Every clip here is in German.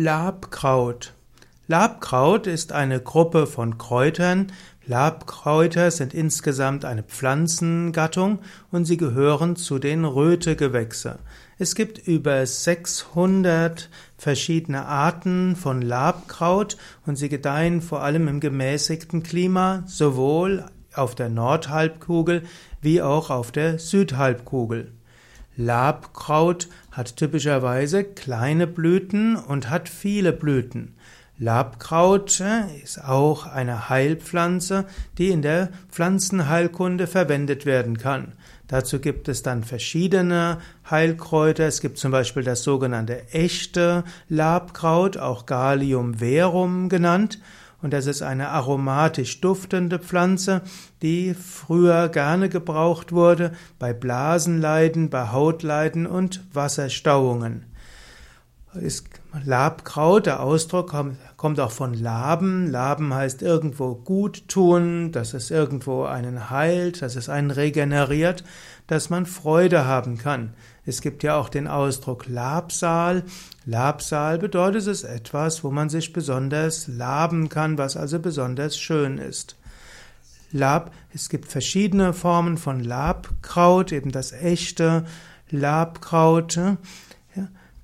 Labkraut. Labkraut ist eine Gruppe von Kräutern. Labkräuter sind insgesamt eine Pflanzengattung und sie gehören zu den Rötegewächse. Es gibt über 600 verschiedene Arten von Labkraut und sie gedeihen vor allem im gemäßigten Klima, sowohl auf der Nordhalbkugel wie auch auf der Südhalbkugel. Labkraut hat typischerweise kleine Blüten und hat viele Blüten. Labkraut äh, ist auch eine Heilpflanze, die in der Pflanzenheilkunde verwendet werden kann. Dazu gibt es dann verschiedene Heilkräuter. Es gibt zum Beispiel das sogenannte echte Labkraut, auch Galium verum genannt. Und das ist eine aromatisch duftende Pflanze, die früher gerne gebraucht wurde bei Blasenleiden, bei Hautleiden und Wasserstauungen. Ist Labkraut, der Ausdruck kommt auch von Laben. Laben heißt irgendwo gut tun, dass es irgendwo einen heilt, dass es einen regeneriert, dass man Freude haben kann. Es gibt ja auch den Ausdruck Labsal. Labsal bedeutet es etwas, wo man sich besonders laben kann, was also besonders schön ist. Lab, es gibt verschiedene Formen von Labkraut, eben das echte Labkraut.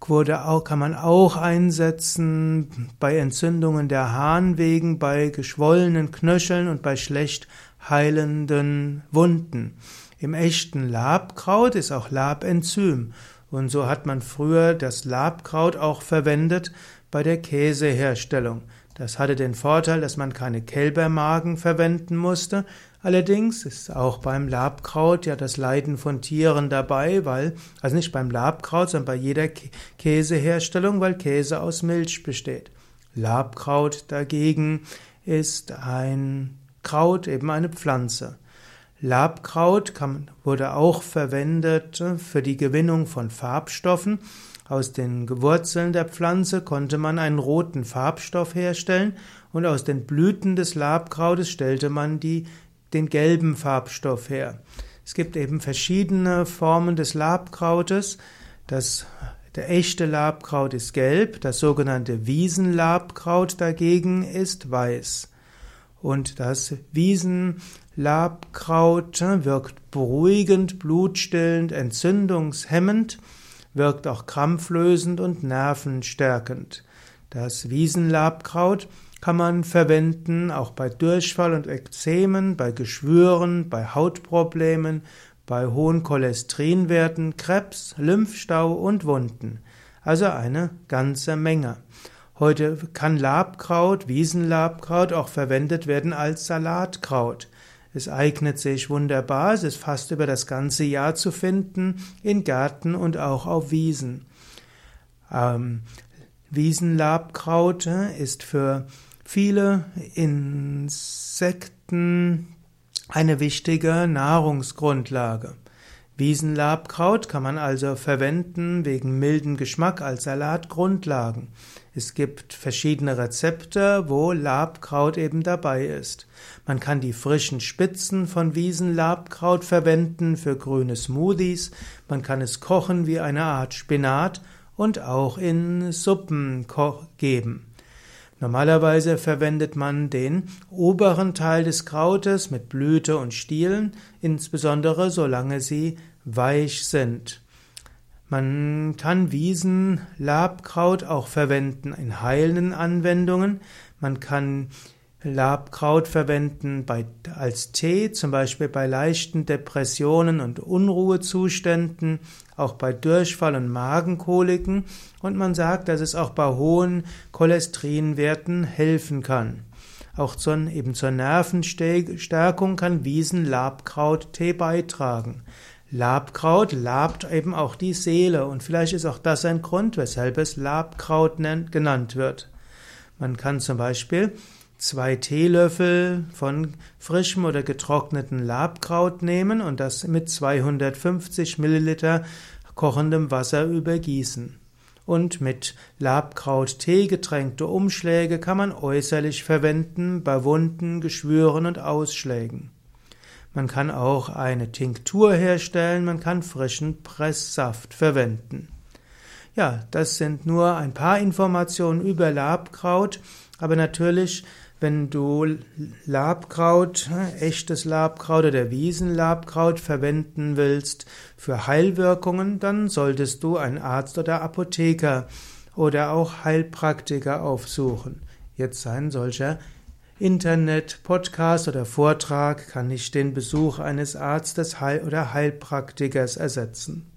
Wurde auch, kann man auch einsetzen bei Entzündungen der Harnwegen, bei geschwollenen Knöcheln und bei schlecht heilenden Wunden. Im echten Labkraut ist auch Labenzym. Und so hat man früher das Labkraut auch verwendet bei der Käseherstellung. Das hatte den Vorteil, dass man keine Kälbermagen verwenden musste. Allerdings ist auch beim Labkraut ja das Leiden von Tieren dabei, weil, also nicht beim Labkraut, sondern bei jeder Käseherstellung, weil Käse aus Milch besteht. Labkraut dagegen ist ein Kraut, eben eine Pflanze. Labkraut kann, wurde auch verwendet für die Gewinnung von Farbstoffen. Aus den Wurzeln der Pflanze konnte man einen roten Farbstoff herstellen und aus den Blüten des Labkrautes stellte man die, den gelben Farbstoff her. Es gibt eben verschiedene Formen des Labkrautes. Das, der echte Labkraut ist gelb, das sogenannte Wiesenlabkraut dagegen ist weiß. Und das Wiesenlabkraut wirkt beruhigend, blutstillend, entzündungshemmend, wirkt auch krampflösend und nervenstärkend. Das Wiesenlabkraut kann man verwenden auch bei Durchfall und Ekzemen, bei Geschwüren, bei Hautproblemen, bei hohen Cholesterinwerten, Krebs, Lymphstau und Wunden. Also eine ganze Menge. Heute kann Labkraut, Wiesenlabkraut auch verwendet werden als Salatkraut. Es eignet sich wunderbar, es ist fast über das ganze Jahr zu finden, in Gärten und auch auf Wiesen. Ähm, Wiesenlabkraut ist für viele Insekten eine wichtige Nahrungsgrundlage. Wiesenlabkraut kann man also verwenden wegen milden Geschmack als Salatgrundlagen. Es gibt verschiedene Rezepte, wo Labkraut eben dabei ist. Man kann die frischen Spitzen von Wiesenlabkraut verwenden für grüne Smoothies. Man kann es kochen wie eine Art Spinat und auch in Suppen geben. Normalerweise verwendet man den oberen Teil des Krautes mit Blüte und Stielen, insbesondere solange sie weich sind. Man kann Wiesenlabkraut auch verwenden in heilenden Anwendungen. Man kann Labkraut verwenden bei, als Tee, zum Beispiel bei leichten Depressionen und Unruhezuständen, auch bei Durchfall und Magenkoliken und man sagt, dass es auch bei hohen Cholesterinwerten helfen kann. Auch zur, eben zur Nervenstärkung kann Wiesenlabkraut-Tee beitragen. Labkraut labt eben auch die Seele und vielleicht ist auch das ein Grund, weshalb es Labkraut genannt wird. Man kann zum Beispiel zwei Teelöffel von frischem oder getrockneten Labkraut nehmen und das mit 250 Milliliter kochendem Wasser übergießen. Und mit Labkraut-Tee getränkte Umschläge kann man äußerlich verwenden bei Wunden, Geschwüren und Ausschlägen. Man kann auch eine Tinktur herstellen, man kann frischen Presssaft verwenden. Ja, das sind nur ein paar Informationen über Labkraut, aber natürlich wenn du Labkraut, echtes Labkraut oder Wiesenlabkraut verwenden willst für Heilwirkungen, dann solltest du einen Arzt oder Apotheker oder auch Heilpraktiker aufsuchen. Jetzt ein solcher Internet, Podcast oder Vortrag kann nicht den Besuch eines Arztes oder Heilpraktikers ersetzen.